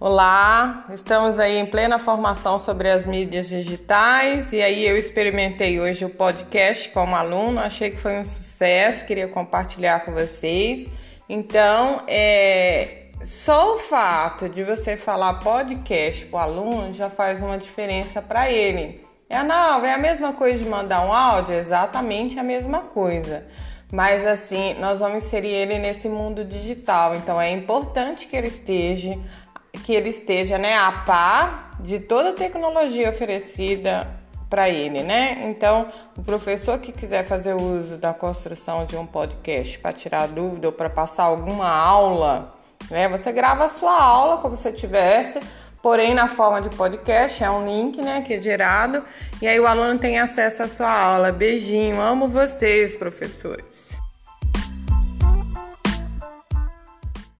Olá, estamos aí em plena formação sobre as mídias digitais e aí eu experimentei hoje o podcast como aluno, achei que foi um sucesso, queria compartilhar com vocês. Então, é, só o fato de você falar podcast para o aluno já faz uma diferença para ele. É, não, é a mesma coisa de mandar um áudio? Exatamente a mesma coisa. Mas assim, nós vamos inserir ele nesse mundo digital. Então é importante que ele esteja que ele esteja né, a par de toda a tecnologia oferecida para ele, né? Então, o professor que quiser fazer uso da construção de um podcast para tirar dúvida ou para passar alguma aula, né? Você grava a sua aula como se tivesse, porém na forma de podcast, é um link, né, que é gerado, e aí o aluno tem acesso à sua aula. Beijinho, amo vocês, professores.